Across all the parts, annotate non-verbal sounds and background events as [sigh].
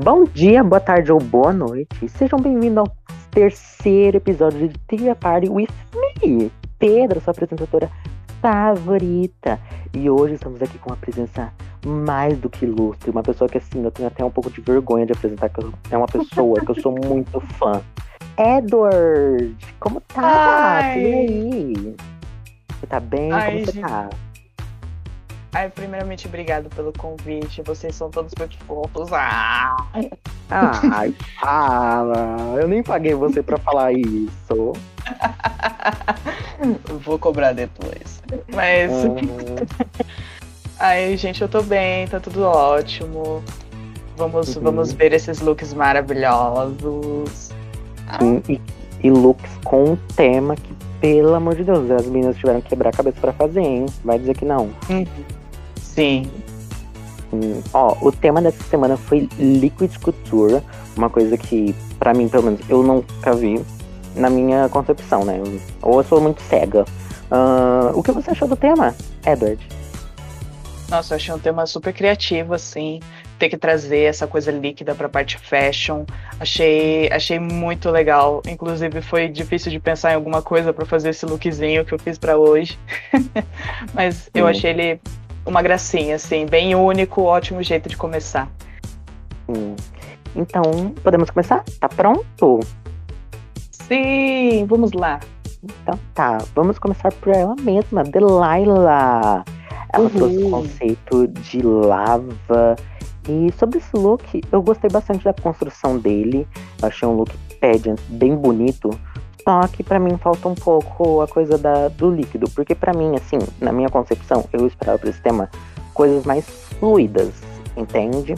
Bom dia, boa tarde ou boa noite. Sejam bem-vindos ao terceiro episódio de Tria Party with me, Pedro, sua apresentadora favorita. E hoje estamos aqui com uma presença mais do que ilustre, uma pessoa que assim, eu tenho até um pouco de vergonha de apresentar, que é uma pessoa que eu sou [laughs] muito fã. Edward, como tá? Ai. E aí? Você tá bem? Ai, como você gente. tá? Ai, primeiramente, obrigado pelo convite. Vocês são todos muito fofos. Ah! Ai, fala. Eu nem paguei você pra falar isso. [laughs] Vou cobrar depois. Mas, ai, gente, eu tô bem, tá tudo ótimo. Vamos, Uhum. vamos ver esses looks maravilhosos. sim, e, e looks com um tema que, pelo amor de Deus, as meninas tiveram que quebrar a cabeça pra fazer, hein? Vai dizer que não. Sim. Hum, Ó, o tema dessa semana foi Liquid Couture, uma coisa que, pra mim, pelo menos, eu nunca vi na minha concepção, né? Ou eu sou muito cega. Ah, o que você achou do tema, Edward? Nossa, eu achei um tema super criativo, assim. Ter que trazer essa coisa líquida pra parte fashion. Achei, achei muito legal. Inclusive, foi difícil de pensar em alguma coisa pra fazer esse lookzinho que eu fiz pra hoje. [laughs] Mas eu Sim. achei ele uma gracinha, assim, bem único, ótimo jeito de começar. Hum. Então, podemos começar? Tá pronto? Sim, vamos lá. Então tá, vamos começar por ela mesma, Delilah. Ela Uhum. trouxe o conceito de lava. E sobre esse look, eu gostei bastante da construção dele. Eu achei um look pageant bem bonito. Só que pra mim falta um pouco a coisa da, do líquido. Porque pra mim, assim, na minha concepção, eu esperava pra esse tema coisas mais fluidas, entende?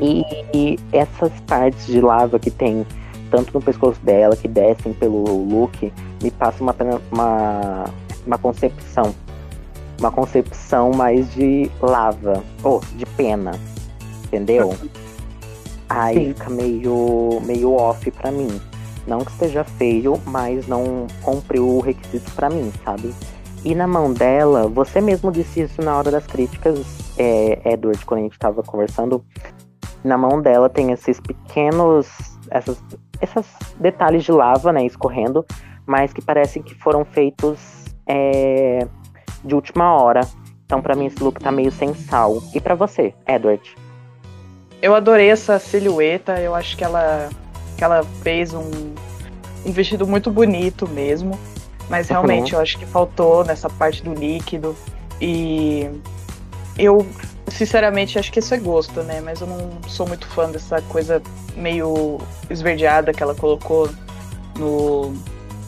E, e essas partes de lava que tem tanto no pescoço dela, que descem pelo look, me passa uma, uma, uma concepção. Uma concepção mais de lava, ou de pena, entendeu? Aí Sim. fica meio, meio off pra mim. Não que esteja feio, mas não cumpriu o requisito pra mim, sabe? E na mão dela, você mesmo disse isso na hora das críticas, é, Edward, quando a gente tava conversando. Na mão dela tem esses pequenos. Essas, esses detalhes de lava, né, escorrendo, mas que parecem que foram feitos é, de última hora. Então, pra mim, esse look tá meio sem sal. E pra você, Edward? Eu adorei essa silhueta, eu acho que ela, que ela fez um, um vestido muito bonito mesmo. Mas Uhum. realmente eu acho que faltou nessa parte do líquido. E eu, sinceramente, acho que isso é gosto, né? Mas eu não sou muito fã dessa coisa meio esverdeada que ela colocou no,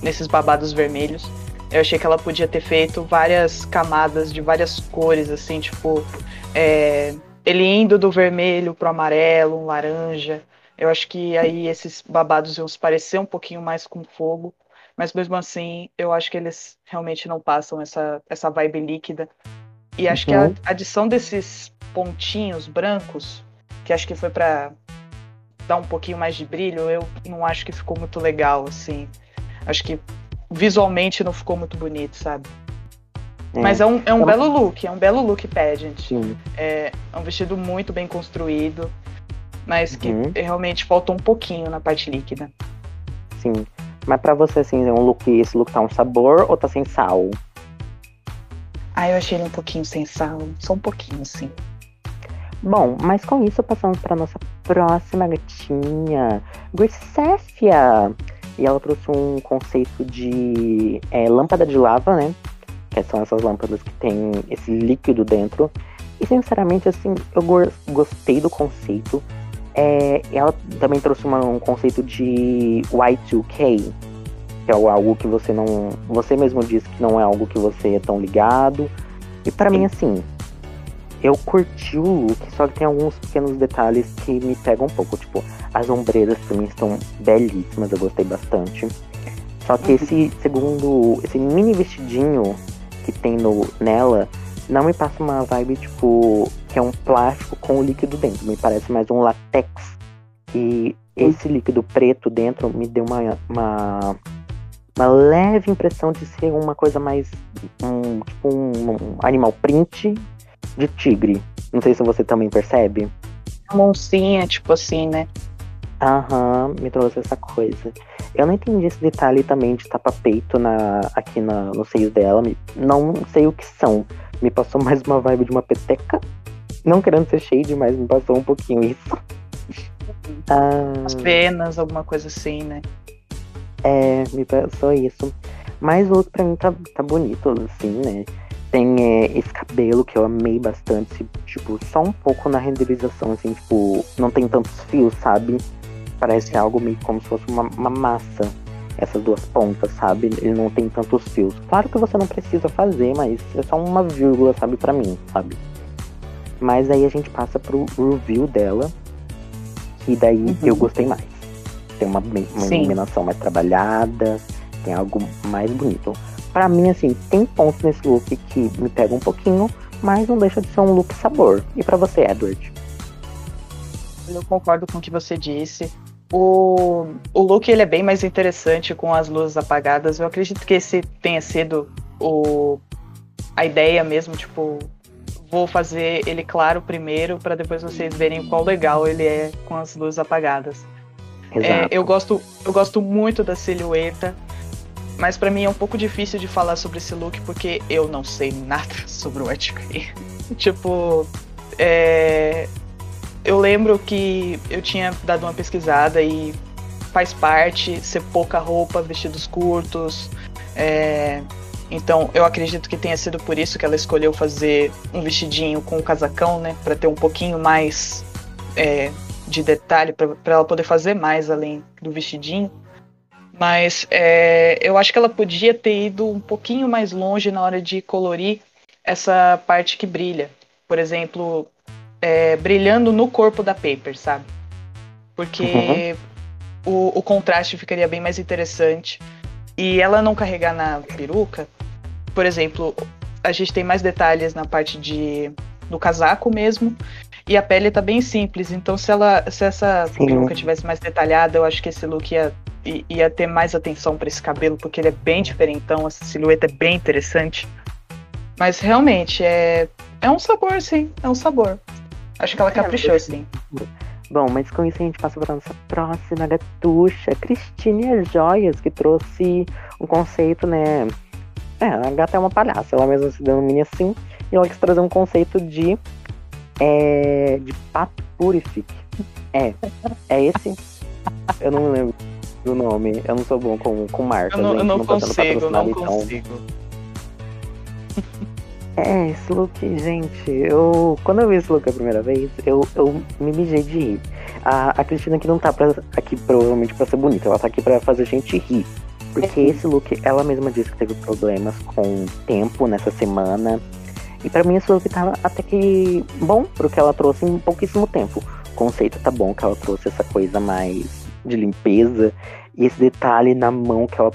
nesses babados vermelhos. Eu achei que ela podia ter feito várias camadas de várias cores, assim, tipo. é, ele indo do vermelho pro amarelo, um laranja. Eu acho que aí esses babados iam se parecer um pouquinho mais com fogo. Mas mesmo assim, eu acho que eles realmente não passam essa, essa vibe líquida. E acho que a Uhum. adição desses pontinhos brancos, que acho que foi pra dar um pouquinho mais de brilho, eu não acho que ficou muito legal, assim. Acho que visualmente não ficou muito bonito, sabe? Mas é um, é um Eu- belo look, é um belo look pageant. Sim. É, é um vestido muito bem construído, mas que Uhum. realmente faltou um pouquinho na parte líquida. Sim. Mas pra você, assim, é um look, esse look tá um sabor ou tá sem sal? Ah, eu achei ele um pouquinho sem sal, só um pouquinho, sim. Bom, mas com isso passamos para nossa próxima gatinha, Grisséfia. E ela trouxe um conceito de é, lâmpada de lava, né? Que são essas lâmpadas que tem esse líquido dentro. E sinceramente, assim, eu go- gostei do conceito. É, ela também trouxe uma- um conceito de Y2K, que é algo que você não. Você mesmo disse que não é algo que você é tão ligado. E pra mim, assim, eu curti o look, só que tem alguns pequenos detalhes que me pegam um pouco. Tipo, as ombreiras pra mim estão belíssimas, eu gostei bastante. Só que esse segundo, esse mini vestidinho que tem no, nela, não me passa uma vibe, tipo, que é um plástico com líquido dentro. Me parece mais um latex. E esse líquido preto dentro me deu uma, uma, uma leve impressão de ser uma coisa mais. Um, tipo um, um animal print de tigre. Não sei se você também percebe. uma oncinha, tipo assim, né? Aham, me trouxe essa coisa. Eu não entendi esse detalhe também de tapa-peito na, aqui na, nos seios dela. Não sei o que são. Me passou mais uma vibe de uma peteca. Não querendo ser shade, mas me passou um pouquinho isso. Ah, As penas, alguma coisa assim, né? É, me passou isso. Mas o outro pra mim tá, tá bonito, assim, né? Tem é, esse cabelo que eu amei bastante, tipo, só um pouco na renderização, assim, tipo, não tem tantos fios, sabe? Parece algo meio como se fosse uma, uma massa, essas duas pontas, sabe? Ele não tem tantos fios. Claro que você não precisa fazer, mas é só uma vírgula, sabe, pra mim, sabe? Mas aí a gente passa pro review dela, e daí uhum. eu gostei mais. Tem uma, uma iluminação mais trabalhada, tem algo mais bonito. Para mim, assim, tem pontos nesse look que me pegam um pouquinho, mas não deixa de ser um look sabor. E para você, Edward? Eu concordo com o que você disse. O, o look ele é bem mais interessante com as luzes apagadas. Eu acredito que esse tenha sido o, a ideia mesmo, tipo, vou fazer ele claro primeiro para depois vocês verem qual legal ele é com as luzes apagadas. É, eu gosto eu gosto muito da silhueta, mas para mim é um pouco difícil de falar sobre esse look porque eu não sei nada [laughs] sobre o White tipo, é, eu lembro que eu tinha dado uma pesquisada e faz parte ser pouca roupa, vestidos curtos, é, então, eu acredito que tenha sido por isso que ela escolheu fazer um vestidinho com um casacão, né? Para ter um pouquinho mais é, de detalhe, para ela poder fazer mais além do vestidinho. Mas é, eu acho que ela podia ter ido um pouquinho mais longe na hora de colorir essa parte que brilha. Por exemplo, é, brilhando no corpo da Paper, sabe? Porque uhum. o, o contraste ficaria bem mais interessante. E ela não carregar na peruca, por exemplo, a gente tem mais detalhes na parte de do casaco mesmo. E a pele tá bem simples, então se ela se essa Sim. peruca tivesse mais detalhada, eu acho que esse look ia, ia ter mais atenção para esse cabelo, porque ele é bem diferentão, essa silhueta é bem interessante. Mas realmente é é um sabor, sim, é um sabor. Acho que ela caprichou, sim. Bom, mas com isso a gente passa para nossa próxima gatucha, Cristine Joias, que trouxe um conceito, né, é, a gata é uma palhaça, ela mesma se denomina assim, e ela quis trazer um conceito de. É, de pato purific. É, é esse? Eu não me lembro do nome, eu não sou bom com, com marcas. Eu não, eu não, não consigo, não então... consigo. É, esse look, gente, eu. Quando eu vi esse look a primeira vez, eu, eu me mijei de rir. A, a Cristina aqui não tá pra, aqui provavelmente pra ser bonita, ela tá aqui pra fazer a gente rir. Porque uhum. esse look, ela mesma disse que teve problemas com tempo nessa semana. E para mim esse look tá até que bom, porque ela trouxe em pouquíssimo tempo. O conceito tá bom, que ela trouxe essa coisa mais de limpeza. E esse detalhe na mão que ela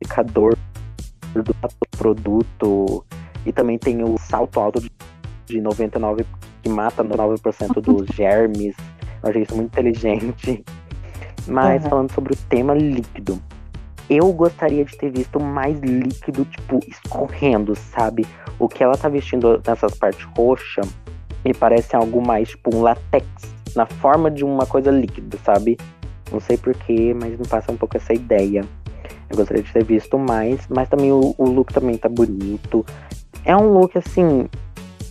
aplicador do produto. E também tem o salto alto de 99 que mata 99% dos [laughs] germes. Eu achei isso muito inteligente. Mas uhum. falando sobre o tema líquido, eu gostaria de ter visto mais líquido, tipo, escorrendo, sabe? O que ela tá vestindo nessas partes roxas me parece algo mais, tipo, um latex, na forma de uma coisa líquida, sabe? Não sei porquê, mas me passa um pouco essa ideia. Eu gostaria de ter visto mais, mas também o, o look também tá bonito. É um look, assim,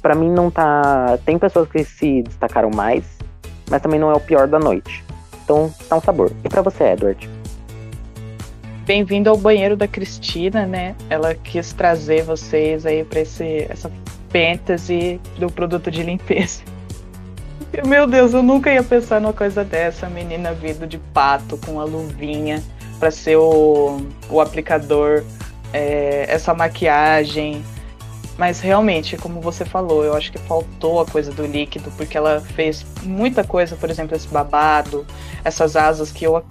para mim não tá. Tem pessoas que se destacaram mais, mas também não é o pior da noite. Então, tá um sabor. E para você, Edward? Bem-vindo ao banheiro da Cristina, né? Ela quis trazer vocês aí para esse essa fantasy do produto de limpeza. [laughs] Meu Deus, eu nunca ia pensar numa coisa dessa, menina vindo de pato com a luvinha para ser o, o aplicador, é, essa maquiagem. Mas realmente, como você falou, eu acho que faltou a coisa do líquido, porque ela fez muita coisa, por exemplo, esse babado, essas asas que eu,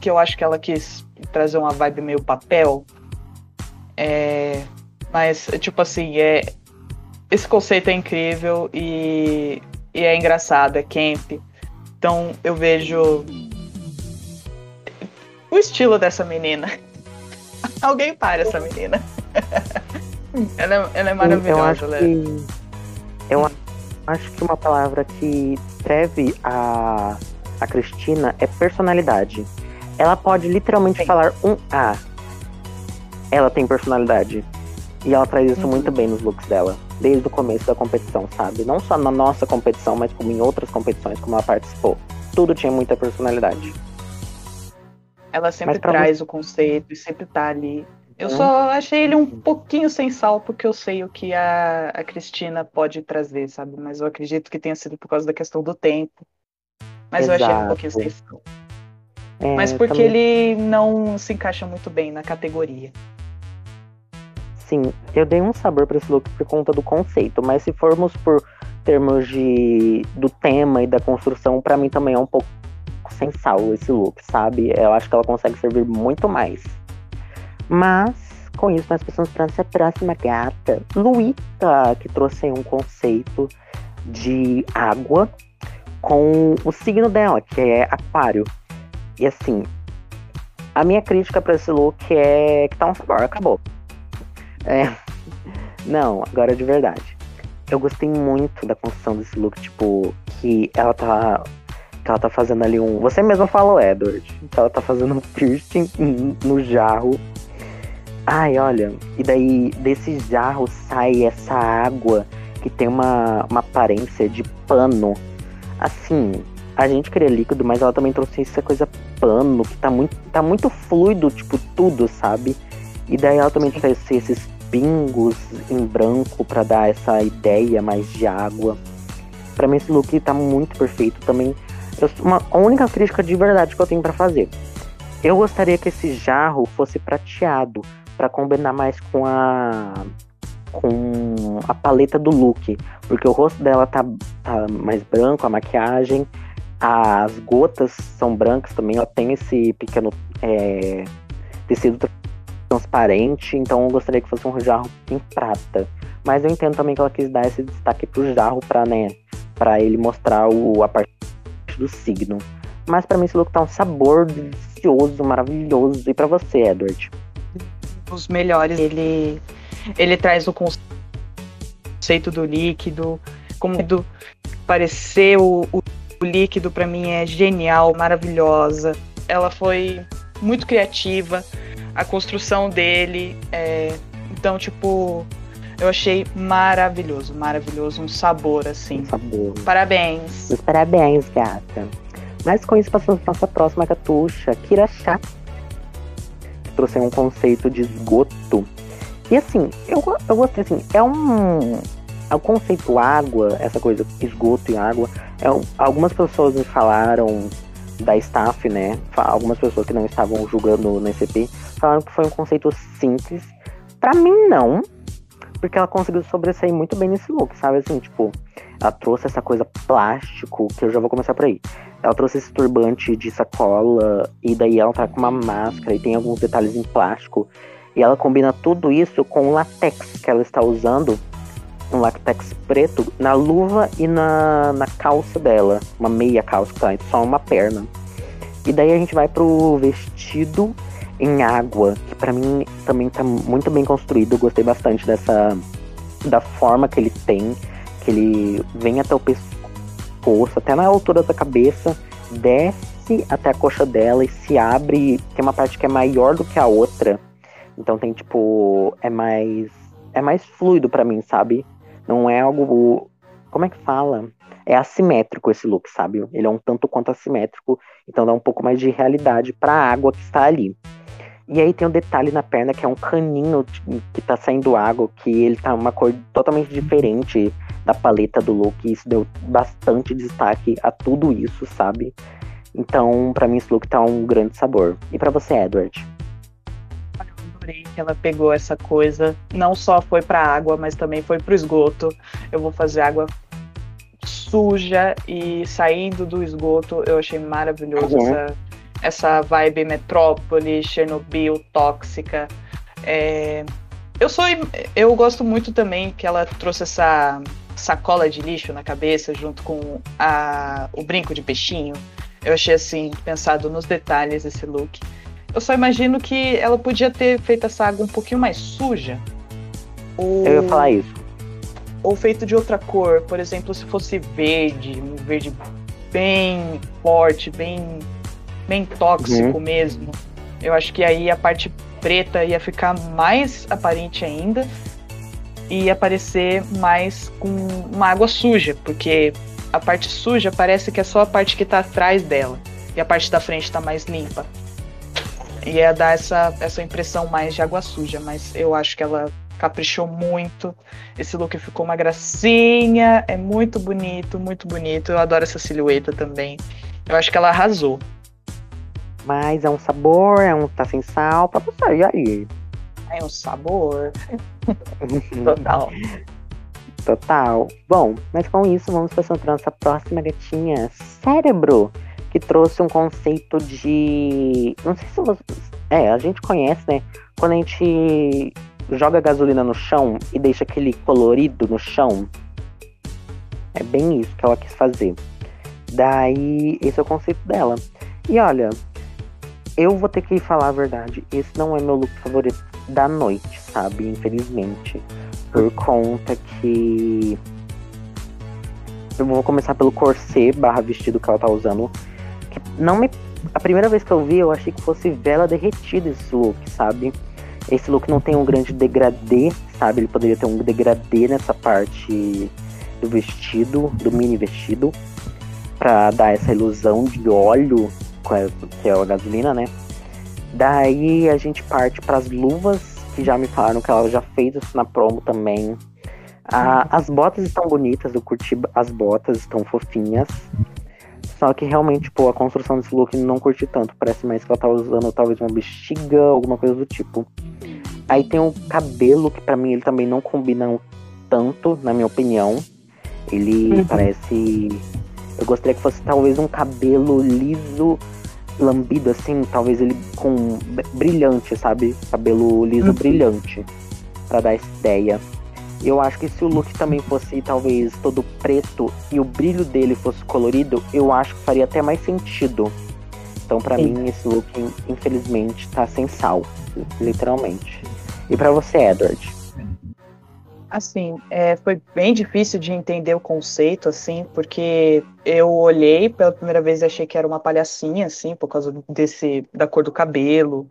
que eu acho que ela quis trazer uma vibe meio papel. É, mas, tipo assim, é, esse conceito é incrível e, e é engraçado, é camp. Então eu vejo o estilo dessa menina. [laughs] Alguém para essa menina. [laughs] ela, é, ela é maravilhosa, eu acho, que, eu acho que uma palavra que descreve a, a Cristina é personalidade. Ela pode literalmente Sim. falar um A. Ela tem personalidade. E ela traz isso Uhum. muito bem nos looks dela. Desde o começo da competição, sabe? Não só na nossa competição, mas como em outras competições, como ela participou. Tudo tinha muita personalidade. Ela sempre traz o conceito e sempre tá ali. Eu Uhum. só achei ele um pouquinho sem sal, porque eu sei o que a, a Cristina pode trazer, sabe? Mas eu acredito que tenha sido por causa da questão do tempo. Mas eu achei ele um pouquinho Exato. sem sal. É, Mas porque também- ele não se encaixa muito bem na categoria. Sim, eu dei um sabor pra esse look por conta do conceito, mas se formos por termos de do tema e da construção, pra mim também é um pouco sem sal esse look, sabe? Eu acho que ela consegue servir muito mais. Mas com isso nós passamos para nossa próxima gata, Luíta, que trouxe um conceito de água com o signo dela, que é aquário. E assim, a minha crítica pra esse look é que tá um sabor, acabou. É. [laughs] Não, agora de verdade. Eu gostei muito da construção desse look, tipo, que ela tá. Que ela tá fazendo ali um. Você mesmo falou, Edward. Que ela tá fazendo um piercing no jarro. Ai, olha. E daí, desse jarro sai essa água que tem uma, uma aparência de pano. Assim, a gente queria líquido, mas ela também trouxe essa coisa pano, que tá muito, tá muito fluido, tipo, tudo, sabe? E daí ela também trouxe esses pingos em branco pra dar essa ideia mais de água. Pra mim esse look tá muito perfeito também. Eu, uma, a única crítica de verdade que eu tenho pra fazer. Eu gostaria que esse jarro fosse prateado pra combinar mais com a com a paleta do look, porque o rosto dela tá, tá mais branco, a maquiagem, as gotas são brancas também, ela tem esse pequeno é, tecido transparente, então eu gostaria que fosse um jarro em prata. Mas eu entendo também que ela quis dar esse destaque pro jarro pra, né, pra ele mostrar o, a parte do signo. Mas pra mim esse look tá um sabor delicioso, maravilhoso. E pra você, Edward? Os melhores. Ele, ele traz o conceito do líquido, como do parecer o, o, o líquido pra mim é genial, maravilhosa. Ela foi muito criativa, a construção dele, é, então tipo, eu achei maravilhoso, maravilhoso, um sabor assim. Um sabor. Parabéns. Parabéns, gata. Mas com isso passamos para nossa próxima gatucha, Kira Chá. Que trouxe um conceito de esgoto. E assim, eu, eu gostei assim, é um. O conceito água, essa coisa, esgoto e água, é um, algumas pessoas me falaram da staff, né? Algumas pessoas que não estavam julgando no ECP falaram que foi um conceito simples. Pra mim, não. Porque ela conseguiu sobressair muito bem nesse look, sabe? Assim, tipo, ela trouxe essa coisa plástico, que eu já vou começar por aí. Ela trouxe esse turbante de sacola, e daí ela tá com uma máscara e tem alguns detalhes em plástico. E ela combina tudo isso com o latex que ela está usando, um latex preto, na luva e na, na calça dela. Uma meia calça, tá só uma perna. E daí a gente vai pro vestido em água, que para mim também tá muito bem construído. Eu gostei bastante dessa da forma que ele tem, que ele vem até o pescoço, até na altura da cabeça, desce até a coxa dela e se abre, tem uma parte que é maior do que a outra. Então tem tipo, é mais é mais fluido para mim, sabe? Não é algo como é que fala? É assimétrico esse look, sabe? Ele é um tanto quanto assimétrico, então dá um pouco mais de realidade para a água que está ali. E aí tem um detalhe na perna que é um caninho que tá saindo água, que ele tá uma cor totalmente diferente da paleta do look. E isso deu bastante destaque a tudo isso, sabe? Então, para mim, esse look tá um grande sabor. E para você, Edward? Eu adorei que ela pegou essa coisa. Não só foi pra água, mas também foi pro esgoto. Eu vou fazer água suja e saindo do esgoto. Eu achei maravilhoso Uhum. essa essa vibe metrópole, Chernobyl, tóxica. É, eu sou, eu gosto muito também que ela trouxe essa sacola de lixo na cabeça junto com a, o brinco de peixinho. Eu achei assim pensado nos detalhes desse look. Eu só imagino que ela podia ter feito essa água um pouquinho mais suja. Ou... Eu ia falar isso. ou feito de outra cor, por exemplo, se fosse verde, um verde bem forte, bem, bem tóxico uhum. mesmo, eu acho que aí a parte preta ia ficar mais aparente ainda e aparecer mais com uma água suja, porque a parte suja parece que é só a parte que está atrás dela e a parte da frente está mais limpa. Ia dar essa, essa impressão mais de água suja, mas eu acho que ela caprichou muito. Esse look ficou uma gracinha, é muito bonito, muito bonito. Eu adoro essa silhueta também. Eu acho que ela arrasou. Mas é um sabor, é um tá sem sal pra você, e aí? É um sabor. [laughs] Total. Total. Bom, mas com isso vamos para a nossa próxima gatinha, Cérebro que trouxe um conceito de. Não sei se você. É, a gente conhece, né? Quando a gente joga gasolina no chão e deixa aquele colorido no chão. É bem isso que ela quis fazer. Daí, esse é o conceito dela. E olha, eu vou ter que falar a verdade. Esse não é meu look favorito da noite, sabe? Infelizmente. Por conta que. Eu vou começar pelo corset barra vestido que ela tá usando não me. A primeira vez que eu vi, eu achei que fosse vela derretida esse look, sabe? Esse look não tem um grande degradê, sabe? Ele poderia ter um degradê nessa parte do vestido, do mini vestido, para dar essa ilusão de óleo, que é a gasolina, né? Daí a gente parte para as luvas, que já me falaram que ela já fez isso na promo também. Ah, as botas estão bonitas, eu curti as botas, estão fofinhas. Só que realmente, tipo, a construção desse look não curti tanto. Parece mais que ela tá usando talvez uma bexiga, alguma coisa do tipo. Aí tem o cabelo, que para mim ele também não combina tanto, na minha opinião. Ele uhum. parece. Eu gostaria que fosse talvez um cabelo liso, lambido assim, talvez ele com brilhante, sabe? Cabelo liso uhum. brilhante. para dar essa ideia. Eu acho que se o look também fosse talvez todo preto e o brilho dele fosse colorido, eu acho que faria até mais sentido. Então, para mim, esse look, infelizmente, tá sem sal, literalmente. E para você, Edward? Assim, é, foi bem difícil de entender o conceito, assim, porque eu olhei pela primeira vez e achei que era uma palhacinha, assim, por causa desse da cor do cabelo,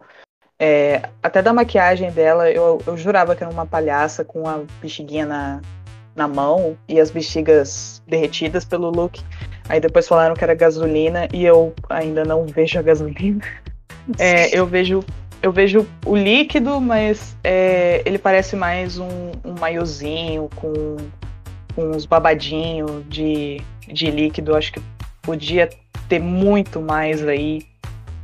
é, até da maquiagem dela, eu, eu jurava que era uma palhaça com a bexiguinha na, na mão e as bexigas derretidas pelo look. Aí depois falaram que era gasolina e eu ainda não vejo a gasolina. É, eu vejo eu vejo o líquido, mas é, ele parece mais um, um maiozinho com, com uns babadinhos de, de líquido. Acho que podia ter muito mais aí.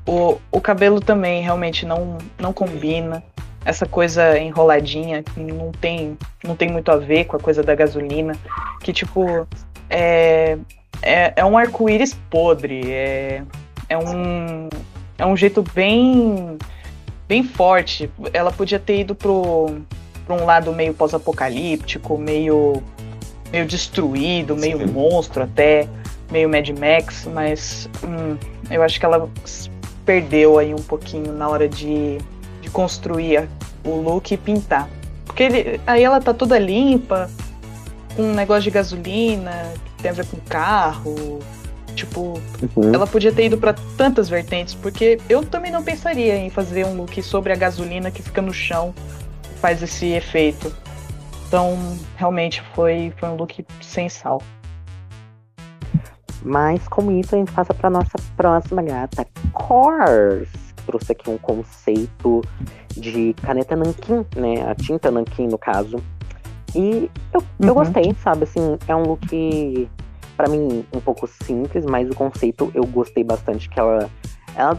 O, o cabelo também realmente não, não combina. Essa coisa enroladinha não tem, não tem muito a ver com a coisa da gasolina. Que, tipo, é, é, é um arco-íris podre. É, é, um, é um jeito bem, bem forte. Ela podia ter ido pro, pro um lado meio pós-apocalíptico, meio, meio destruído, meio Sim. monstro até, meio Mad Max, mas hum, eu acho que ela perdeu aí um pouquinho na hora de, de construir o look e pintar. Porque ele, aí ela tá toda limpa, com um negócio de gasolina, que tem a ver com carro. Tipo, uhum. ela podia ter ido para tantas vertentes, porque eu também não pensaria em fazer um look sobre a gasolina que fica no chão, faz esse efeito. Então, realmente foi, foi um look sem sal. Mas com isso a gente passa para nossa próxima gata, Cors. Trouxe aqui um conceito de caneta nanquim, né? A tinta nanquim, no caso. E eu, uhum. eu gostei, sabe? Assim, é um look, para mim, um pouco simples, mas o conceito eu gostei bastante. Que ela, ela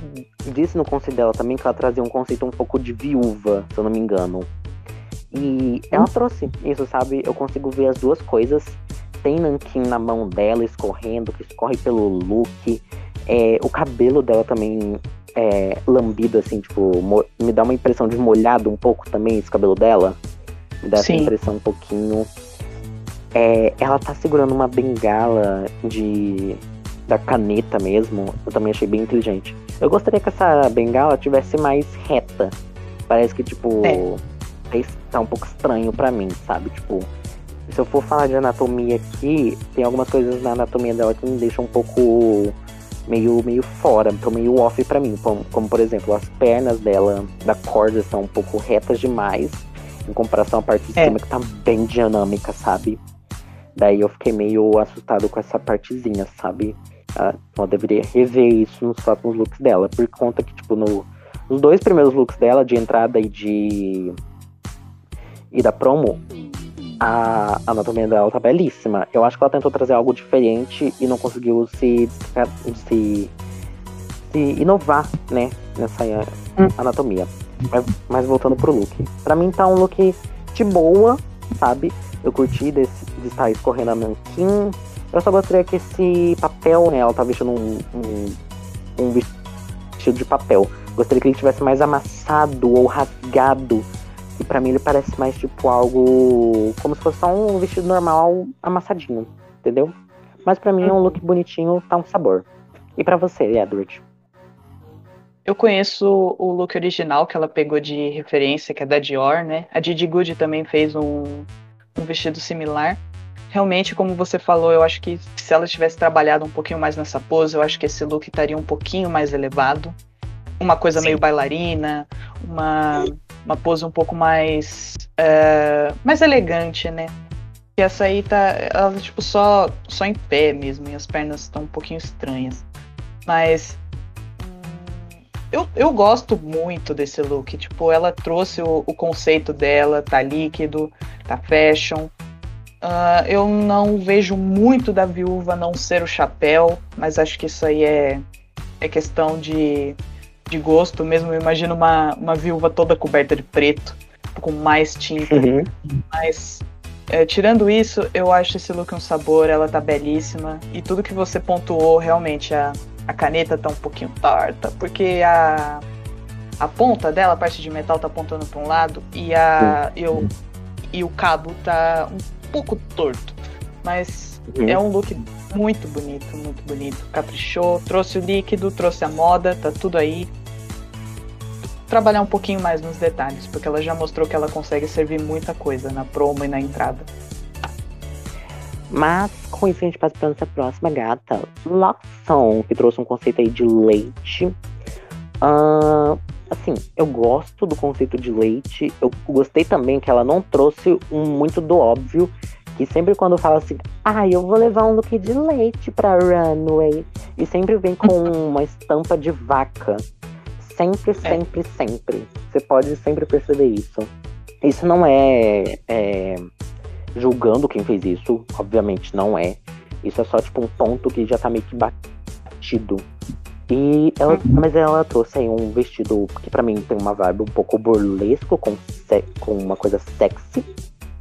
disse no conceito dela também que ela trazia um conceito um pouco de viúva, se eu não me engano. E ela uhum. trouxe isso, sabe? Eu consigo ver as duas coisas tem nanquim na mão dela escorrendo, que escorre pelo look. É, o cabelo dela também é lambido, assim, tipo, me dá uma impressão de molhado um pouco também esse cabelo dela. Me dá Sim. essa impressão um pouquinho. É, ela tá segurando uma bengala de da caneta mesmo. Eu também achei bem inteligente. Eu gostaria que essa bengala tivesse mais reta. Parece que, tipo, é. tá um pouco estranho para mim, sabe? Tipo, se eu for falar de anatomia aqui, tem algumas coisas na anatomia dela que me deixam um pouco meio, meio fora, meio off para mim. Como, como, por exemplo, as pernas dela, da corda, são um pouco retas demais, em comparação à parte de é. cima, que tá bem dinâmica, sabe? Daí eu fiquei meio assustado com essa partezinha, sabe? Ah, então eu deveria rever isso nos próximos looks dela, por conta que, tipo, no, nos dois primeiros looks dela, de entrada e de. e da promo, a anatomia dela tá belíssima. Eu acho que ela tentou trazer algo diferente e não conseguiu se, se, se inovar, né, nessa anatomia. Mas, mas, voltando pro look. Pra mim tá um look de boa, sabe? Eu curti desse, de estar escorrendo a manquim. Eu só gostaria que esse papel, né, ela tá vestindo um, um, um vestido de papel. Gostaria que ele tivesse mais amassado ou rasgado e para mim ele parece mais tipo algo. como se fosse só um vestido normal amassadinho, entendeu? Mas para mim é um look bonitinho, tá um sabor. E para você, Edward? Eu conheço o look original que ela pegou de referência, que é da Dior, né? A Didi Good também fez um, um vestido similar. Realmente, como você falou, eu acho que se ela tivesse trabalhado um pouquinho mais nessa pose, eu acho que esse look estaria um pouquinho mais elevado. Uma coisa Sim. meio bailarina, uma uma pose um pouco mais uh, mais elegante, né? E essa aí tá, ela tipo só só em pé mesmo e as pernas estão um pouquinho estranhas. Mas eu, eu gosto muito desse look. Tipo, ela trouxe o, o conceito dela, tá líquido, tá fashion. Uh, eu não vejo muito da viúva não ser o chapéu, mas acho que isso aí é, é questão de, de gosto mesmo. Eu imagino uma, uma viúva toda coberta de preto, com mais tinta. Uhum. Mas, é, tirando isso, eu acho esse look um sabor, ela tá belíssima. E tudo que você pontuou, realmente, a, a caneta tá um pouquinho torta, porque a, a ponta dela, a parte de metal, tá apontando para um lado e, a, e, o, e o cabo tá um pouco torto. Mas uhum. é um look muito bonito, muito bonito. Caprichou, trouxe o líquido, trouxe a moda, tá tudo aí. Trabalhar um pouquinho mais nos detalhes, porque ela já mostrou que ela consegue servir muita coisa na promo e na entrada. Mas com isso a gente passa para nossa próxima gata, Loxon, que trouxe um conceito aí de leite. Uh, assim, eu gosto do conceito de leite. Eu gostei também que ela não trouxe um muito do óbvio que sempre quando fala assim, ah, eu vou levar um look de leite pra runway, e sempre vem com [laughs] uma estampa de vaca. Sempre, é. sempre, é. sempre. Você pode sempre perceber isso. Isso não é, é julgando quem fez isso, obviamente não é. Isso é só tipo um ponto que já tá meio que batido. E ela, mas ela trouxe aí um vestido que para mim tem uma vibe um pouco burlesco, com, com uma coisa sexy.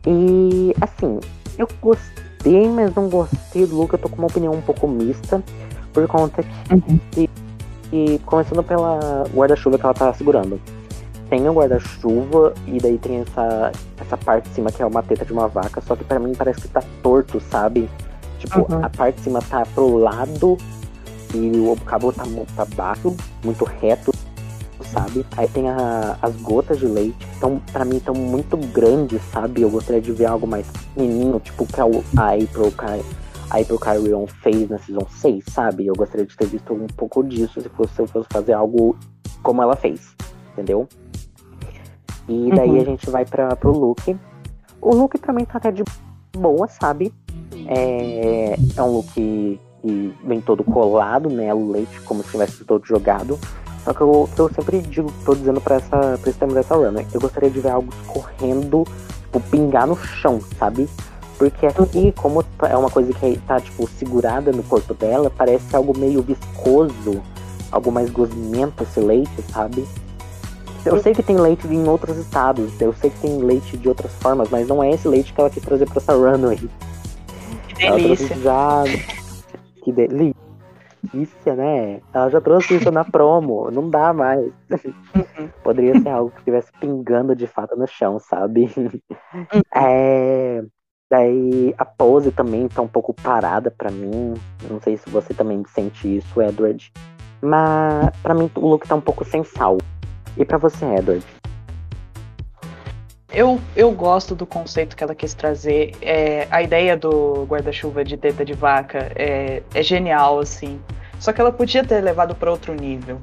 E assim, eu gostei, mas não gostei do look. Eu tô com uma opinião um pouco mista. Por conta que. Uhum. que começando pela guarda-chuva que ela tá segurando. Tem o guarda-chuva e daí tem essa, essa parte de cima que é uma teta de uma vaca. Só que para mim parece que tá torto, sabe? Tipo, uhum. a parte de cima tá pro lado e o cabo tá, tá baixo, muito reto sabe? Aí tem a, as gotas de leite, que estão, pra mim, estão muito grandes, sabe? Eu gostaria de ver algo mais pequenininho, tipo que a April, a April Carrion fez na Season 6, sabe? Eu gostaria de ter visto um pouco disso se, fosse, se eu fosse fazer algo como ela fez, entendeu? E daí uhum. a gente vai pra, pro look. O look pra mim tá até de boa, sabe? É, é um look que vem todo colado, né? O leite, como se tivesse todo jogado. Só que eu, eu sempre digo, tô dizendo pra, essa, pra esse tema dessa run, né? Eu gostaria de ver algo escorrendo, tipo, pingar no chão, sabe? Porque aqui, como é uma coisa que tá, tipo, segurada no corpo dela, parece algo meio viscoso, algo mais gosmento esse leite, sabe? Eu sei que tem leite em outros estados, eu sei que tem leite de outras formas, mas não é esse leite que ela quis trazer pra essa runway. Que delícia. Já... Que delícia delícia, né? Ela já trouxe isso na promo, não dá mais. Uhum. Poderia ser algo que estivesse pingando de fato no chão, sabe? Uhum. É... Daí a pose também tá um pouco parada para mim. Não sei se você também sente isso, Edward. Mas para mim o look tá um pouco sem sal. E para você, Edward? eu, eu gosto do conceito que ela quis trazer. É, a ideia do guarda-chuva de teta de vaca é, é genial, assim. Só que ela podia ter levado para outro nível.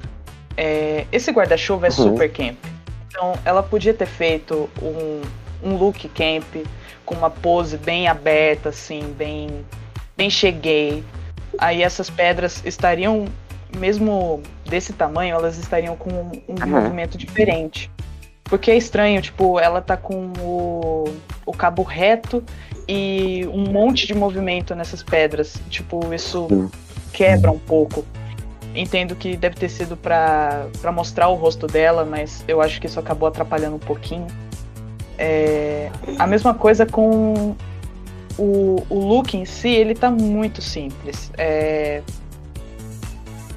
É, esse guarda-chuva é uhum. super camp. Então, ela podia ter feito um, um look camp com uma pose bem aberta, assim, bem, bem cheguei. Aí essas pedras estariam, mesmo desse tamanho, elas estariam com um, um uhum. movimento diferente. Porque é estranho, tipo, ela tá com o, o cabo reto e um monte de movimento nessas pedras. Tipo, isso quebra um pouco. Entendo que deve ter sido para mostrar o rosto dela, mas eu acho que isso acabou atrapalhando um pouquinho. É, a mesma coisa com o, o look em si, ele tá muito simples. É,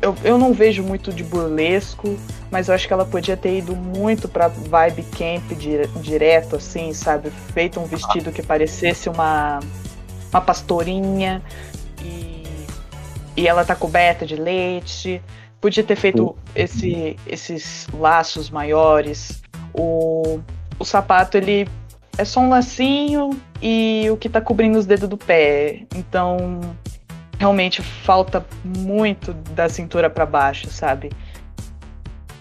eu, eu não vejo muito de burlesco, mas eu acho que ela podia ter ido muito pra vibe camp dire, direto, assim, sabe? Feito um vestido que parecesse uma, uma pastorinha e, e ela tá coberta de leite. Podia ter feito esse, esses laços maiores. O, o sapato, ele é só um lacinho e o que tá cobrindo os dedos do pé. Então, realmente falta muito da cintura para baixo, sabe?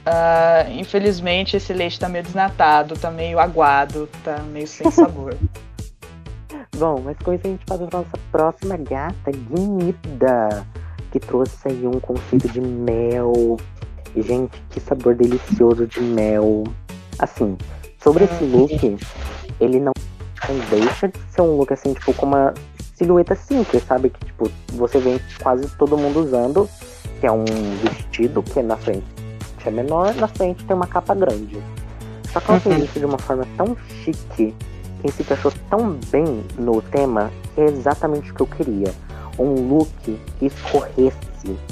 Uh, infelizmente esse leite tá meio desnatado, tá meio aguado, tá meio sem sabor. [laughs] Bom, mas com isso a gente faz a nossa próxima gata, Guinida, que trouxe aí um conceito de mel. Gente, que sabor delicioso de mel. Assim, sobre esse hum. look, ele não deixa de ser um look assim, tipo, com uma silhueta simples, sabe? Que, tipo, você vê quase todo mundo usando, que é um vestido que na frente é menor, na frente tem uma capa grande. Só que ela fez uhum. isso de uma forma tão chique, que se encaixou tão bem no tema, que é exatamente o que eu queria. Um look que escorresse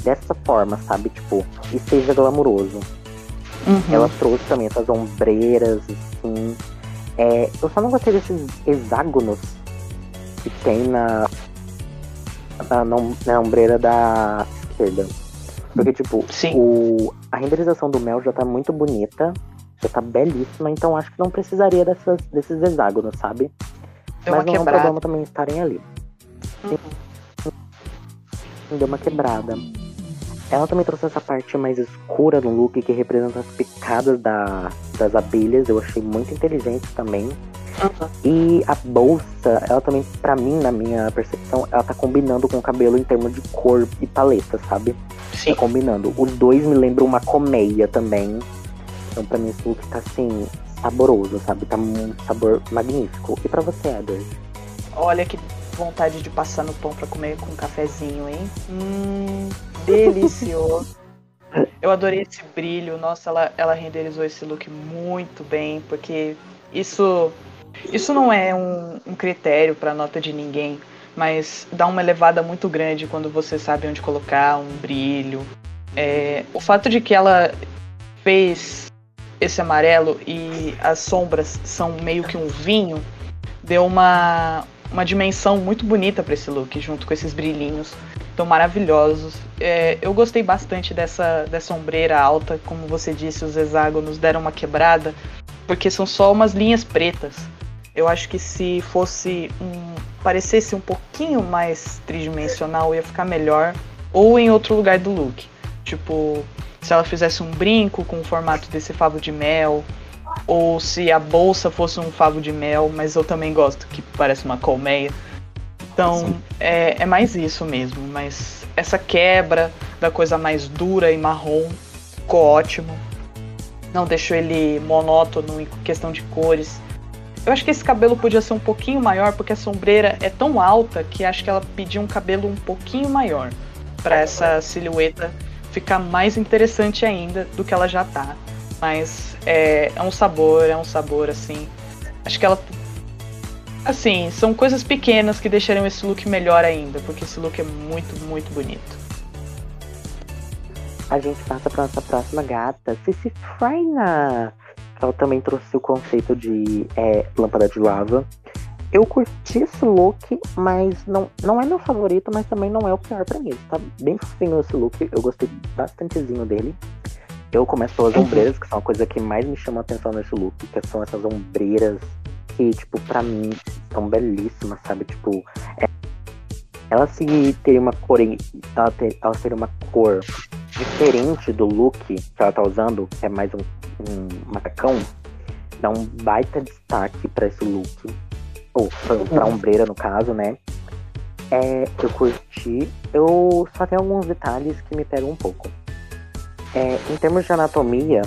dessa forma, sabe? Tipo, e seja glamouroso. Uhum. Ela trouxe também essas ombreiras, assim. É, eu só não gostei desses hexágonos que tem na, na, na ombreira da esquerda. Porque, tipo, o, a renderização do mel já tá muito bonita, já tá belíssima, então acho que não precisaria dessas, desses hexágonos, sabe? Deu Mas não é um problema também estarem ali. Uhum. Deu uma quebrada. Ela também trouxe essa parte mais escura no look que representa as picadas da, das abelhas. Eu achei muito inteligente também. Uhum. E a bolsa, ela também, pra mim, na minha percepção, ela tá combinando com o cabelo em termos de cor e paleta, sabe? Sim. Tá combinando. Os dois me lembram uma colmeia também. Então, pra mim, esse look tá assim, saboroso, sabe? Tá um sabor magnífico. E pra você, Edward? Olha que vontade de passar no pão pra comer com um cafezinho, hein? Hum, delicioso. [laughs] Eu adorei esse brilho. Nossa, ela, ela renderizou esse look muito bem, porque isso isso não é um, um critério para nota de ninguém, mas dá uma elevada muito grande quando você sabe onde colocar um brilho. É, o fato de que ela fez esse amarelo e as sombras são meio que um vinho deu uma, uma dimensão muito bonita para esse look, junto com esses brilhinhos. Estão maravilhosos. É, eu gostei bastante dessa, dessa ombreira alta, como você disse, os hexágonos deram uma quebrada, porque são só umas linhas pretas. Eu acho que se fosse um. parecesse um pouquinho mais tridimensional, ia ficar melhor. Ou em outro lugar do look. Tipo, se ela fizesse um brinco com o formato desse favo de mel. Ou se a bolsa fosse um favo de mel, mas eu também gosto, que parece uma colmeia. Então, é, é mais isso mesmo. Mas essa quebra da coisa mais dura e marrom ficou ótimo. Não deixou ele monótono em questão de cores. Eu acho que esse cabelo podia ser um pouquinho maior, porque a sombreira é tão alta que acho que ela pediu um cabelo um pouquinho maior para essa silhueta ficar mais interessante ainda do que ela já tá. Mas é, é um sabor, é um sabor assim. Acho que ela assim, são coisas pequenas que deixariam esse look melhor ainda, porque esse look é muito, muito bonito. A gente passa para nossa próxima gata, Cici Freina. Ela também trouxe o conceito de é, lâmpada de lava. Eu curti esse look, mas não, não é meu favorito, mas também não é o pior para mim. Tá bem fofinho esse look, eu gostei bastantezinho dele. Eu começo as uhum. ombreiras, que são a coisa que mais me chama a atenção nesse look, que são essas ombreiras que, tipo, pra mim, são belíssimas, sabe? Tipo, é... ela se ter uma cor. Ela, ter, ela ter uma cor diferente do look que ela tá usando, que é mais um, um macacão, dá um baita destaque para esse look. Ou pra, uhum. ombreira, no caso, né? É, eu curti. Eu só tenho alguns detalhes que me pegam um pouco. É, em termos de anatomia,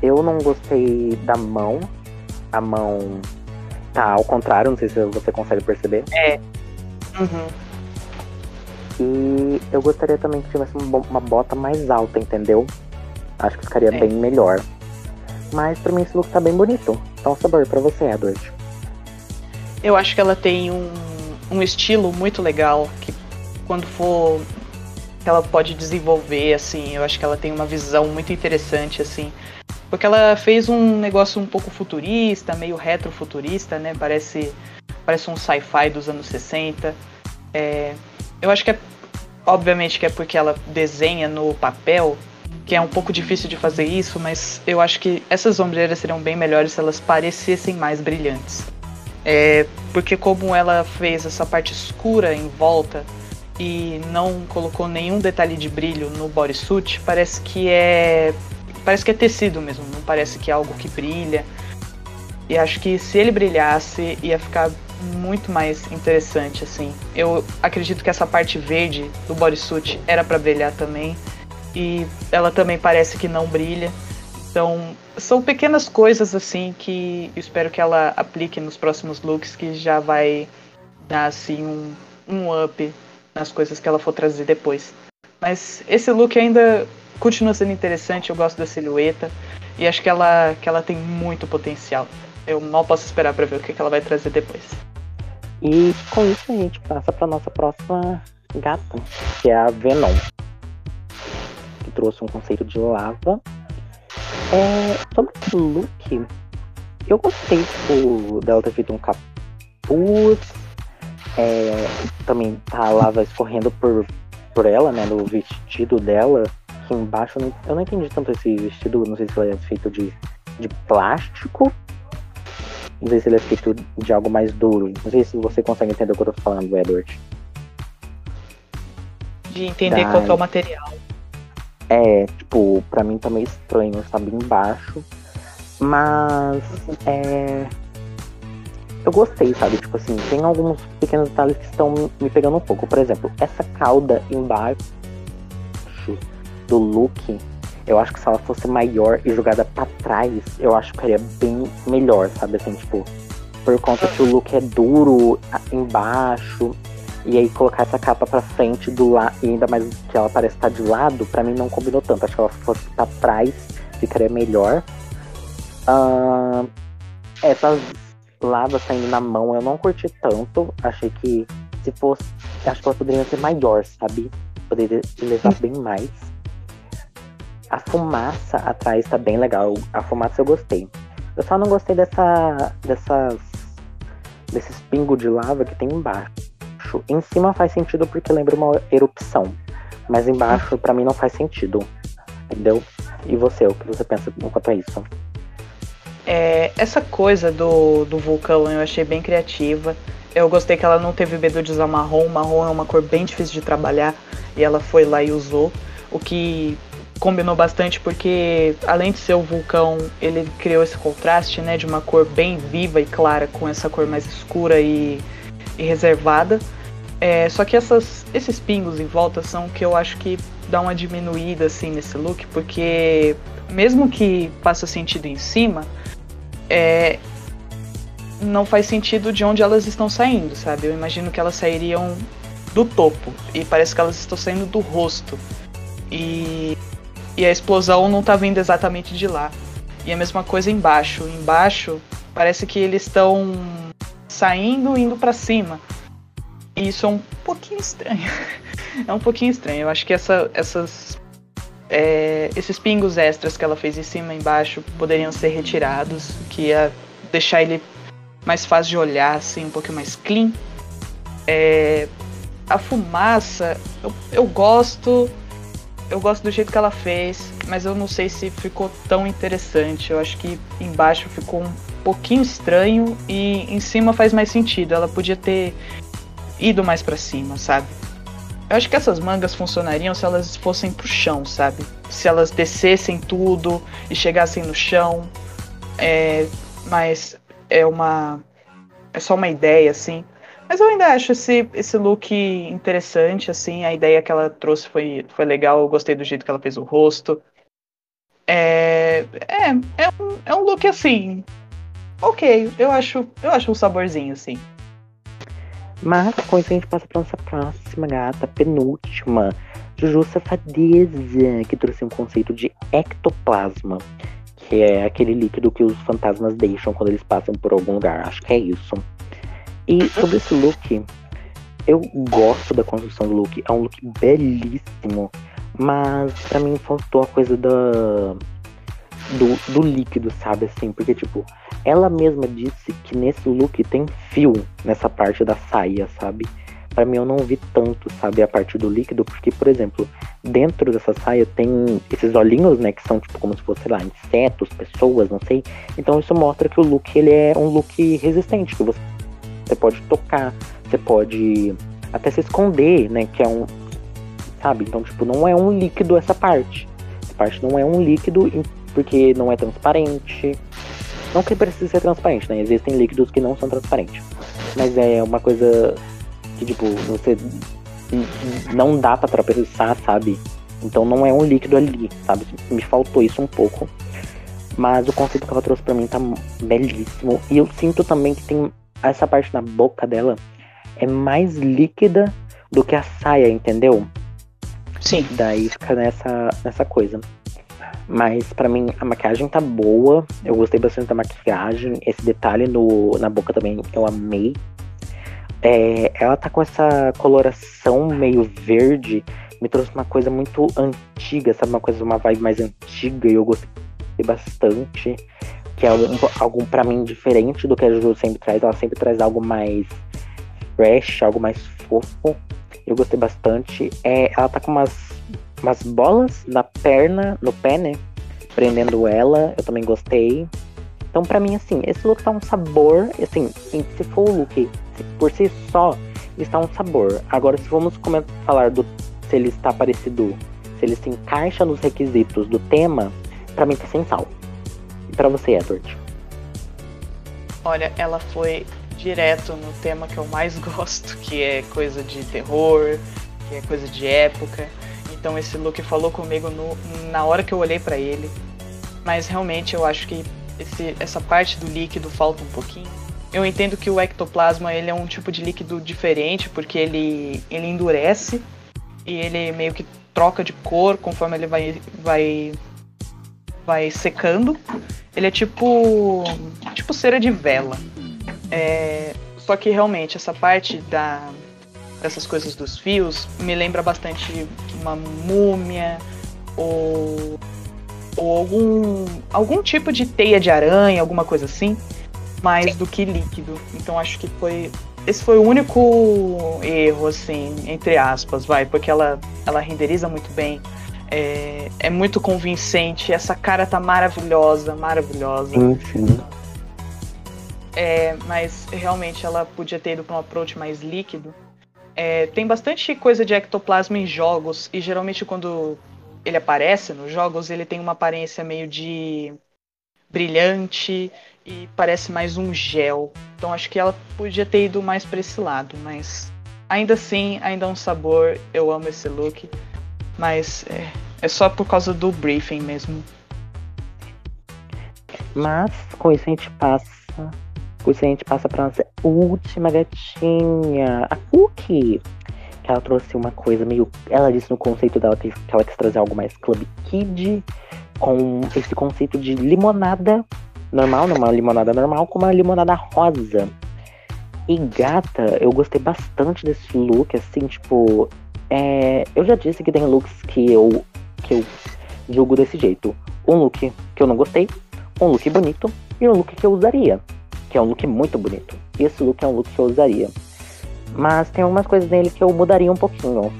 eu não gostei da mão. A mão tá ao contrário, não sei se você consegue perceber. É. Uhum. E eu gostaria também que tivesse uma bota mais alta, entendeu? Acho que ficaria é. bem melhor. Mas pra mim esse look tá bem bonito. Então, sabor pra você, Edward. Eu acho que ela tem um, um estilo muito legal que quando for ela pode desenvolver, assim, eu acho que ela tem uma visão muito interessante, assim. Porque ela fez um negócio um pouco futurista, meio retrofuturista, né? Parece, parece um sci-fi dos anos 60. É, eu acho que é. Obviamente que é porque ela desenha no papel, que é um pouco difícil de fazer isso, mas eu acho que essas ombreiras seriam bem melhores se elas parecessem mais brilhantes. É, porque como ela fez essa parte escura em volta e não colocou nenhum detalhe de brilho no bodysuit, parece que é parece que é tecido mesmo, não parece que é algo que brilha. E acho que se ele brilhasse ia ficar muito mais interessante, assim. Eu acredito que essa parte verde do bodysuit era para brilhar também. E ela também parece que não brilha. Então, são pequenas coisas, assim, que eu espero que ela aplique nos próximos looks, que já vai dar, assim, um, um up nas coisas que ela for trazer depois. Mas esse look ainda continua sendo interessante, eu gosto da silhueta. E acho que ela, que ela tem muito potencial. Eu mal posso esperar para ver o que, que ela vai trazer depois. E com isso a gente passa para nossa próxima gata, que é a Venom, que trouxe um conceito de lava. É, sobre o look, eu gostei tipo, dela ter feito um capuz, é, também a lava escorrendo por, por ela, né, no vestido dela. Aqui embaixo, eu não, eu não entendi tanto esse vestido, não sei se ele é feito de, de plástico não sei se ele é feito de algo mais duro. Não sei se você consegue entender o que eu tô falando, Edward. De entender qual é o material. É, tipo, pra mim tá meio estranho, está bem baixo. Mas é. Eu gostei, sabe? Tipo assim, tem alguns pequenos detalhes que estão me pegando um pouco. Por exemplo, essa cauda embaixo do look eu acho que se ela fosse maior e jogada para trás, eu acho que ficaria bem melhor, sabe? Assim, tipo, por conta que o look é duro embaixo, e aí colocar essa capa pra frente do lado, e ainda mais que ela parece estar de lado, para mim não combinou tanto. Acho que ela fosse pra trás, ficaria melhor. Uh, essas lavas saindo na mão eu não curti tanto. Achei que se fosse. Acho que ela poderia ser maior, sabe? Poderia levar bem mais. A fumaça atrás tá bem legal. A fumaça eu gostei. Eu só não gostei dessa, dessas, desses pingos de lava que tem embaixo. Em cima faz sentido porque lembra uma erupção. Mas embaixo, para mim, não faz sentido. Entendeu? E você, o que você pensa quanto a isso? É, essa coisa do, do vulcão eu achei bem criativa. Eu gostei que ela não teve medo de usar marrom. Marrom é uma cor bem difícil de trabalhar. E ela foi lá e usou. O que combinou bastante porque além de ser o vulcão, ele criou esse contraste, né, de uma cor bem viva e clara com essa cor mais escura e, e reservada. É, só que essas, esses pingos em volta são que eu acho que dá uma diminuída assim nesse look, porque mesmo que faça sentido em cima, é, não faz sentido de onde elas estão saindo, sabe? Eu imagino que elas sairiam do topo e parece que elas estão saindo do rosto. E e a explosão não tá vindo exatamente de lá. E a mesma coisa embaixo. Embaixo parece que eles estão saindo indo para cima. E isso é um pouquinho estranho. [laughs] é um pouquinho estranho. Eu acho que essa, essas, é, esses pingos extras que ela fez em cima e embaixo poderiam ser retirados, que ia deixar ele mais fácil de olhar, assim, um pouquinho mais clean. É, a fumaça, eu, eu gosto, eu gosto do jeito que ela fez, mas eu não sei se ficou tão interessante. Eu acho que embaixo ficou um pouquinho estranho e em cima faz mais sentido. Ela podia ter ido mais para cima, sabe? Eu acho que essas mangas funcionariam se elas fossem pro chão, sabe? Se elas descessem tudo e chegassem no chão. É, mas é uma. É só uma ideia, assim. Mas eu ainda acho esse, esse look interessante, assim. A ideia que ela trouxe foi, foi legal. Eu gostei do jeito que ela fez o rosto. É, é, é, um, é um look assim. Ok, eu acho, eu acho um saborzinho, assim. Mas com isso a gente passa pra nossa próxima gata, penúltima. Juju Safadeza, que trouxe um conceito de ectoplasma, que é aquele líquido que os fantasmas deixam quando eles passam por algum lugar. Acho que é isso. E sobre esse look, eu gosto da construção do look. É um look belíssimo. Mas para mim faltou a coisa da. Do, do líquido, sabe? Assim, porque, tipo, ela mesma disse que nesse look tem fio nessa parte da saia, sabe? Para mim eu não vi tanto, sabe, a parte do líquido, porque, por exemplo, dentro dessa saia tem esses olhinhos, né, que são tipo como se fosse, sei lá, insetos, pessoas, não sei. Então isso mostra que o look ele é um look resistente, que você, você pode tocar, você pode até se esconder, né, que é um, sabe? Então, tipo, não é um líquido essa parte. Essa parte não é um líquido porque não é transparente, não que precise ser transparente, né? Existem líquidos que não são transparentes. Mas é uma coisa que, tipo, você não dá para atravessar, sabe? Então não é um líquido ali, sabe? Me faltou isso um pouco. Mas o conceito que ela trouxe pra mim tá belíssimo. E eu sinto também que tem essa parte na boca dela é mais líquida do que a saia, entendeu? Sim. Daí fica nessa, nessa coisa. Mas para mim a maquiagem tá boa. Eu gostei bastante da maquiagem. Esse detalhe no, na boca também eu amei. É, ela tá com essa coloração meio verde. Me trouxe uma coisa muito antiga, sabe? Uma coisa, uma vibe mais antiga. E eu gostei bastante. Que é algo, algo para mim diferente do que a Juju sempre traz. Ela sempre traz algo mais fresh, algo mais fofo. Eu gostei bastante. É, ela tá com umas umas bolas na perna, no pé, né? Prendendo ela, eu também gostei. Então, para mim, assim, esse look tá um sabor, assim, se for o look por si só, está um sabor. Agora, se vamos falar do se ele está parecido, se ele se encaixa nos requisitos do tema, para mim tá sem sal. Pra você, Edward? Olha, ela foi direto no tema que eu mais [laughs] gosto, que é coisa de terror, que é coisa de época. Então esse look falou comigo no, na hora que eu olhei para ele. Mas realmente eu acho que esse, essa parte do líquido falta um pouquinho. Eu entendo que o ectoplasma ele é um tipo de líquido diferente porque ele, ele endurece e ele meio que troca de cor conforme ele vai, vai, vai secando. Ele é tipo tipo cera de vela. É, só que realmente essa parte da, dessas coisas dos fios me lembra bastante uma múmia ou, ou algum, algum tipo de teia de aranha, alguma coisa assim, mais do que líquido. Então acho que foi. Esse foi o único erro, assim, entre aspas, vai, porque ela, ela renderiza muito bem. É, é muito convincente, essa cara tá maravilhosa, maravilhosa. Sim, É, mas realmente ela podia ter ido para um approach mais líquido é, tem bastante coisa de ectoplasma em jogos, e geralmente quando ele aparece nos jogos, ele tem uma aparência meio de brilhante e parece mais um gel. Então acho que ela podia ter ido mais para esse lado, mas ainda assim, ainda é um sabor. Eu amo esse look, mas é, é só por causa do briefing mesmo. Mas com isso a gente passa depois a gente passa pra nossa última gatinha, a Cookie. Que ela trouxe uma coisa meio. Ela disse no conceito dela que ela quis trazer algo mais Club Kid, com esse conceito de limonada normal, não uma limonada normal, com uma limonada rosa. E gata, eu gostei bastante desse look, assim, tipo. É, eu já disse que tem looks que eu, que eu julgo desse jeito. Um look que eu não gostei, um look bonito e um look que eu usaria que é um look muito bonito. Esse look é um look que eu usaria. Mas tem algumas coisas nele que eu mudaria um pouquinho.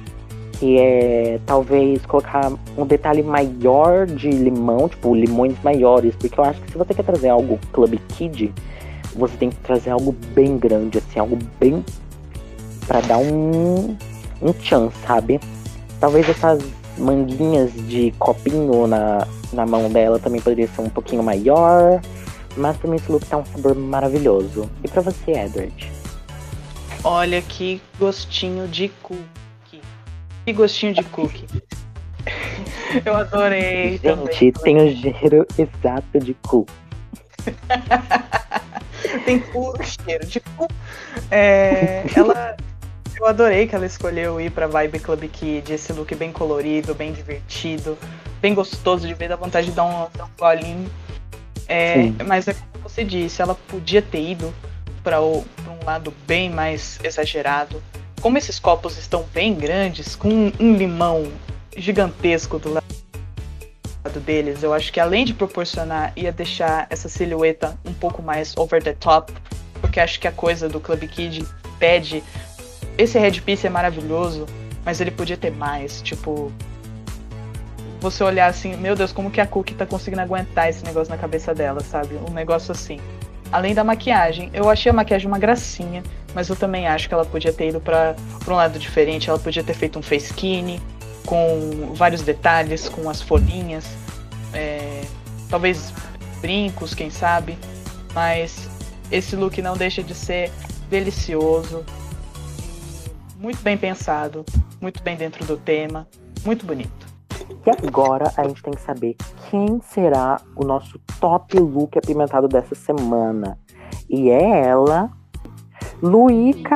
que é talvez colocar um detalhe maior de limão, tipo limões maiores, porque eu acho que se você quer trazer algo Club Kid, você tem que trazer algo bem grande, assim, algo bem para dar um um chance, sabe? Talvez essas manguinhas de copinho na, na mão dela também poderia ser um pouquinho maior, mas também esse look tá um sabor maravilhoso. E para você, Edward? Olha que gostinho de cookie. Que gostinho de cookie. [laughs] Eu adorei. Gente, tem o cheiro exato de cu. [laughs] tem puro cheiro de cu. É, ela, [laughs] eu adorei que ela escolheu ir pra Vibe Club Kid, esse look bem colorido, bem divertido, bem gostoso de ver, dá vontade de dar um, dar um golinho. É, mas é como você disse, ela podia ter ido para um lado bem mais exagerado. Como esses copos estão bem grandes, com um limão gigantesco do lado deles, eu acho que além de proporcionar, ia deixar essa silhueta um pouco mais over the top, porque acho que a coisa do Club Kid pede. Esse headpiece é maravilhoso, mas ele podia ter mais. Tipo, você olhar assim, meu Deus, como que a Cookie tá conseguindo aguentar esse negócio na cabeça dela, sabe? Um negócio assim. Além da maquiagem, eu achei a maquiagem uma gracinha, mas eu também acho que ela podia ter ido para um lado diferente. Ela podia ter feito um face skinny, com vários detalhes, com as folhinhas, é, talvez brincos, quem sabe. Mas esse look não deixa de ser delicioso, muito bem pensado, muito bem dentro do tema, muito bonito. E agora a gente tem que saber quem será o nosso top look apimentado dessa semana. E é ela, Luíca!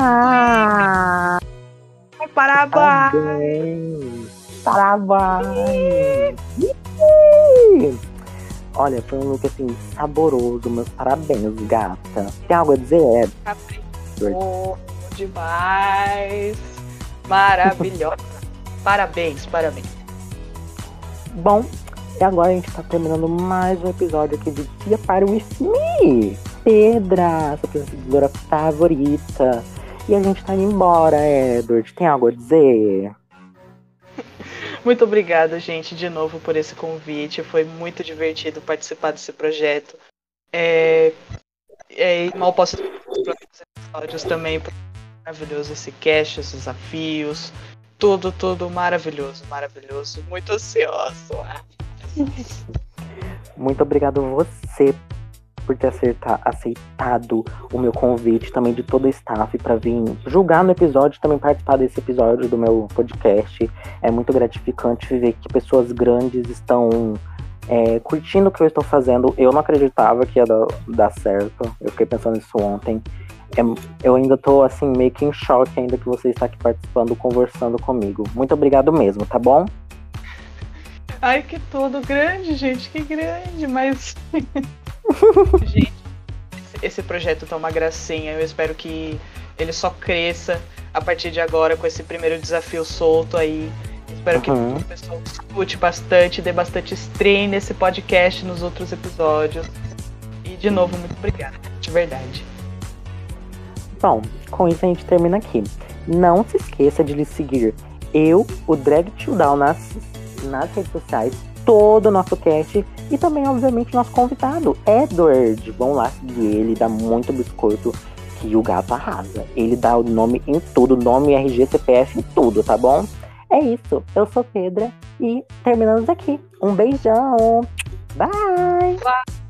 Parabéns! Parabéns! Olha, foi um look assim saboroso, meus parabéns, gata. Tem algo a dizer, Ed? Oh, demais! Maravilhosa! [laughs] parabéns, parabéns. Bom, e agora a gente tá terminando mais um episódio aqui de Dia para o Me. Pedra, sua apresentadora favorita. E a gente tá indo embora, Edward. Tem algo a dizer? [laughs] Muito obrigada, gente, de novo por esse convite. Foi muito divertido participar desse projeto. É, é, mal posso os episódios também. Maravilhoso esse cast, esses desafios tudo, tudo maravilhoso, maravilhoso. Muito ansioso. Muito obrigado você por ter aceitado o meu convite, também de todo o staff, para vir julgar no episódio, também participar desse episódio do meu podcast. É muito gratificante ver que pessoas grandes estão é, curtindo o que eu estou fazendo. Eu não acreditava que ia dar, dar certo. Eu fiquei pensando nisso ontem é, eu ainda tô assim, meio que em choque ainda que você está aqui participando, conversando comigo. Muito obrigado mesmo, tá bom? Ai, que todo grande, gente, que grande, mas. [laughs] gente, esse projeto tá uma gracinha. Eu espero que ele só cresça a partir de agora com esse primeiro desafio solto aí. Espero uhum. que o pessoal escute bastante, dê bastante stream nesse podcast nos outros episódios. E de novo, muito obrigada, de verdade. Bom, com isso a gente termina aqui. Não se esqueça de lhe seguir eu, o Drag Down nas, nas redes sociais, todo o nosso cast e também, obviamente, nosso convidado, Edward. Vão lá seguir ele, dá muito biscoito que o gato arrasa. Ele dá o nome em tudo, nome, RG, CPF, em tudo, tá bom? É isso. Eu sou Pedra e terminamos aqui. Um beijão. Bye! Bye.